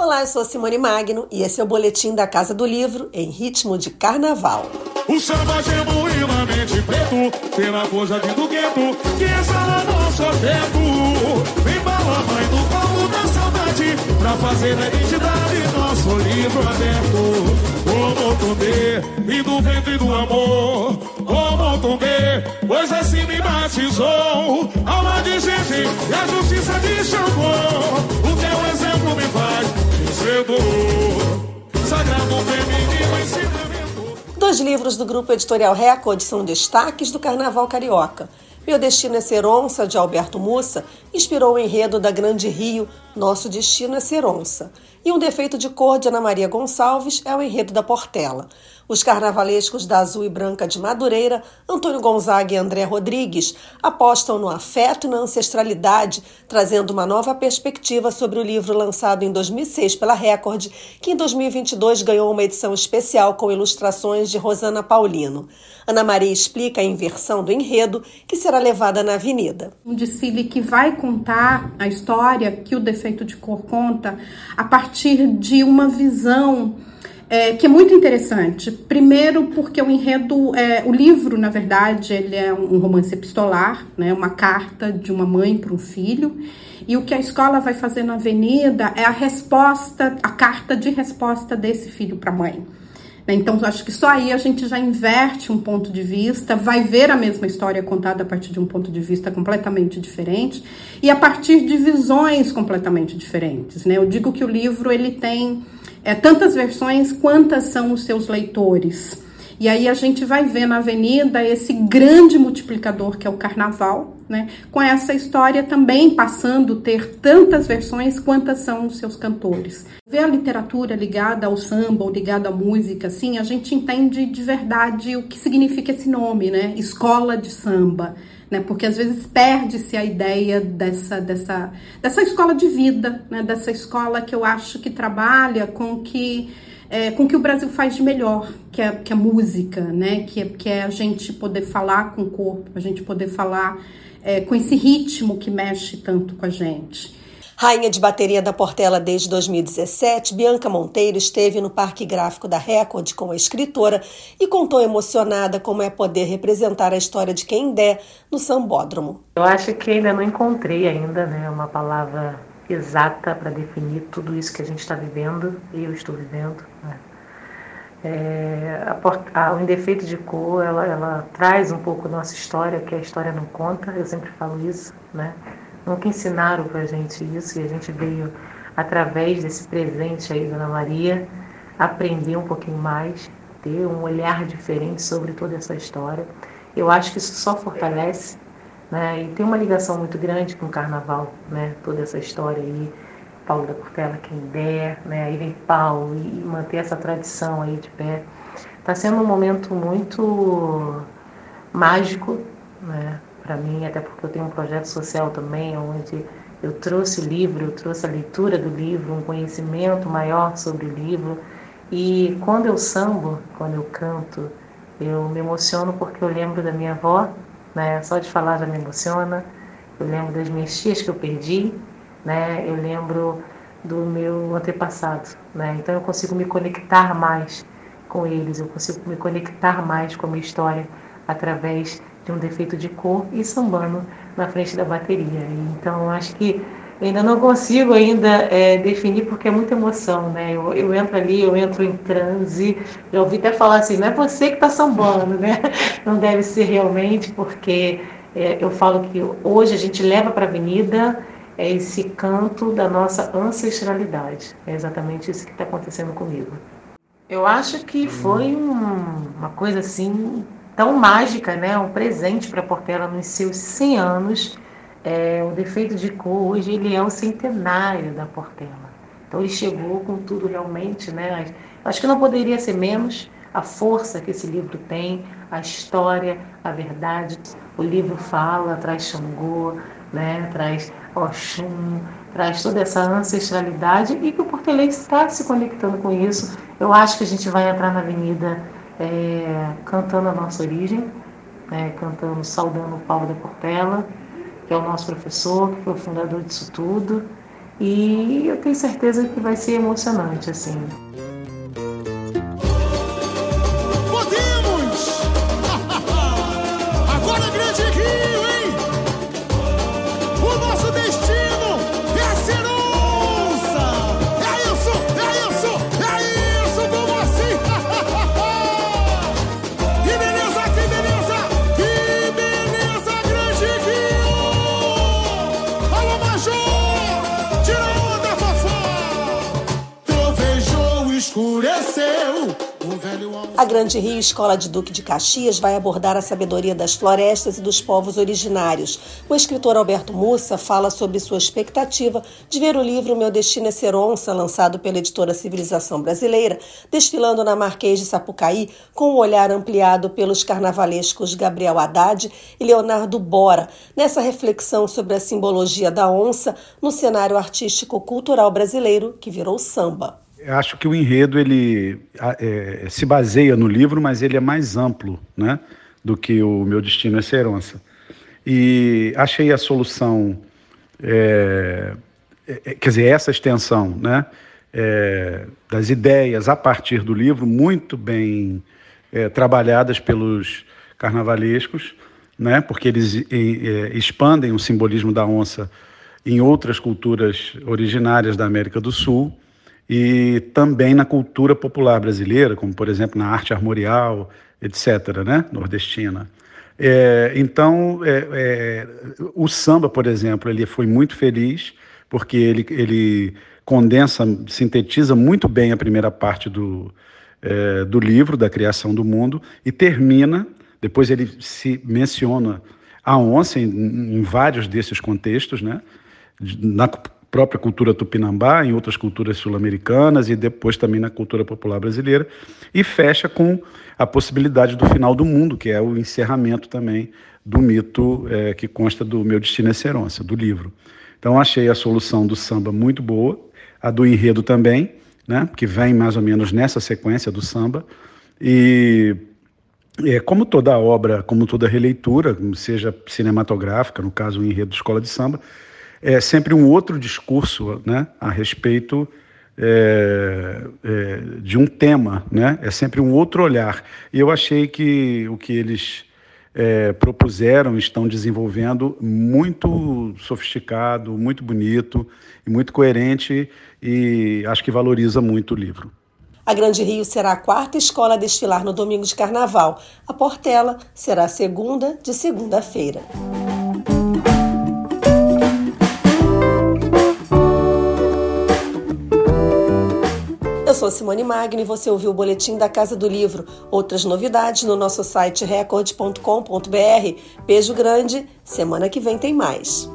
Olá, eu sou Simone Magno e esse é o Boletim da Casa do Livro em ritmo de carnaval. O samba genuinamente preto, pela força de do gueto, que exala nosso afeto. Vem bala, mãe do povo da saudade, pra fazer da identidade nosso livro aberto. O Motumbê, e do ventre do amor, o Motumbê, pois assim me batizou. Alma de gente e a justiça livros do grupo editorial Record são destaques do Carnaval Carioca. Meu Destino é Ser Onça, de Alberto Mussa, inspirou o enredo da Grande Rio, Nosso Destino é Ser Onça. E Um Defeito de Cor, de Ana Maria Gonçalves, é o enredo da Portela. Os carnavalescos da Azul e Branca de Madureira, Antônio Gonzaga e André Rodrigues, apostam no afeto e na ancestralidade, trazendo uma nova perspectiva sobre o livro lançado em 2006 pela Record, que em 2022 ganhou uma edição especial com ilustrações de Rosana Paulino. Ana Maria explica a inversão do enredo que será levada na avenida. Um desfile que vai contar a história que o Defeito de Cor conta a partir de uma visão é, que é muito interessante. Primeiro, porque o enredo, é, o livro, na verdade, ele é um romance epistolar, né, uma carta de uma mãe para um filho. E o que a escola vai fazer na avenida é a resposta, a carta de resposta desse filho para a mãe. Né, então, acho que só aí a gente já inverte um ponto de vista, vai ver a mesma história contada a partir de um ponto de vista completamente diferente e a partir de visões completamente diferentes. Né? Eu digo que o livro ele tem é, tantas versões quantas são os seus leitores. E aí a gente vai ver na avenida esse grande multiplicador que é o carnaval, né? Com essa história também passando a ter tantas versões quantas são os seus cantores. Ver a literatura ligada ao samba ou ligada à música, assim, a gente entende de verdade o que significa esse nome, né? Escola de samba né? Porque às vezes perde-se a ideia dessa, dessa, dessa escola de vida, né? Dessa escola que eu acho que trabalha com que é, com que o Brasil faz de melhor, que é, que é música, né? Que é, que é a gente poder falar com o corpo, a gente poder falar é, com esse ritmo que mexe tanto com a gente. Rainha de bateria da Portela desde 2017, Bianca Monteiro esteve no Parque Gráfico da Record com a escritora e contou emocionada como é poder representar a história de quem der no sambódromo. Eu acho que ainda não encontrei ainda né, uma palavra exata para definir tudo isso que a gente está vivendo e eu estou vivendo. Né? É, a, a, o Indefeito de Cor, ela, ela traz um pouco nossa história, que a história não conta, eu sempre falo isso, né? Nunca ensinaram para a gente isso e a gente veio, através desse presente aí, Dona Maria, aprender um pouquinho mais, ter um olhar diferente sobre toda essa história. Eu acho que isso só fortalece, né? E tem uma ligação muito grande com o Carnaval, né? Toda essa história aí, Paulo da Portela, quem der, né? Aí vem Paulo e manter essa tradição aí de pé. Está sendo um momento muito mágico, né? para mim, até porque eu tenho um projeto social também, onde eu trouxe o livro, eu trouxe a leitura do livro, um conhecimento maior sobre o livro. E quando eu sambo, quando eu canto, eu me emociono porque eu lembro da minha avó, né? Só de falar já me emociona. Eu lembro das minhas tias que eu perdi, né? Eu lembro do meu antepassado, né? Então eu consigo me conectar mais com eles, eu consigo me conectar mais com a minha história através de um defeito de cor e sambando na frente da bateria. Então, acho que ainda não consigo ainda é, definir porque é muita emoção, né? Eu, eu, entro ali, eu entro em transe, já ouvi até falar assim, não é você que está sambando, né? Não deve ser realmente, porque é, eu falo que hoje a gente leva para a avenida é esse canto da nossa ancestralidade. É exatamente isso que está acontecendo comigo. Eu acho que foi um, uma coisa assim tão mágica, né? Um presente para Portela nos seus 100 anos. É, o defeito de cor hoje ele é o centenário da Portela. Então ele chegou com tudo realmente, né? Acho que não poderia ser menos a força que esse livro tem, a história, a verdade. O livro fala, traz Xangô, né? Traz Oxum, traz toda essa ancestralidade e que o portelense está se conectando com isso. Eu acho que a gente vai entrar na Avenida é, cantando a nossa origem, né, cantando, saudando o Paulo da Portela, que é o nosso professor, que foi o fundador disso tudo, E eu tenho certeza que vai ser emocionante, assim. Trovejou, tira onda, fofó. Trovejou, escureceu. A Grande Rio Escola de Duque de Caxias vai abordar a sabedoria das florestas e dos povos originários. O escritor Alberto Mussa fala sobre sua expectativa de ver o livro Meu Destino é Ser Onça, lançado pela editora Civilização Brasileira, desfilando na Marquês de Sapucaí com um olhar ampliado pelos carnavalescos Gabriel Haddad e Leonardo Bora, nessa reflexão sobre a simbologia da onça no cenário artístico-cultural brasileiro que virou samba. Eu acho que o enredo ele é, se baseia no livro, mas ele é mais amplo, né, do que o meu destino é ser onça. E achei a solução, é, é, quer dizer, essa extensão, né, é, das ideias a partir do livro muito bem é, trabalhadas pelos carnavalescos, né, porque eles é, expandem o simbolismo da onça em outras culturas originárias da América do Sul e também na cultura popular brasileira, como por exemplo na arte armorial, etc., né, nordestina. É, então, é, é, o samba, por exemplo, ele foi muito feliz porque ele, ele condensa, sintetiza muito bem a primeira parte do, é, do livro, da criação do mundo, e termina, depois ele se menciona a onça em, em vários desses contextos, né, na própria cultura tupinambá, em outras culturas sul-americanas e depois também na cultura popular brasileira, e fecha com a possibilidade do final do mundo, que é o encerramento também do mito é, que consta do Meu Destino é Ser Onça, do livro. Então achei a solução do samba muito boa, a do enredo também, né, que vem mais ou menos nessa sequência do samba, e é, como toda obra, como toda releitura, seja cinematográfica, no caso o enredo de escola de samba, é sempre um outro discurso né, a respeito é, é, de um tema, né? é sempre um outro olhar. E eu achei que o que eles é, propuseram, estão desenvolvendo muito sofisticado, muito bonito e muito coerente e acho que valoriza muito o livro. A Grande Rio será a quarta escola a desfilar no domingo de carnaval. A Portela será a segunda de segunda-feira. Sou Simone Magno e você ouviu o Boletim da Casa do Livro. Outras novidades no nosso site recorde.com.br. Beijo grande, semana que vem tem mais.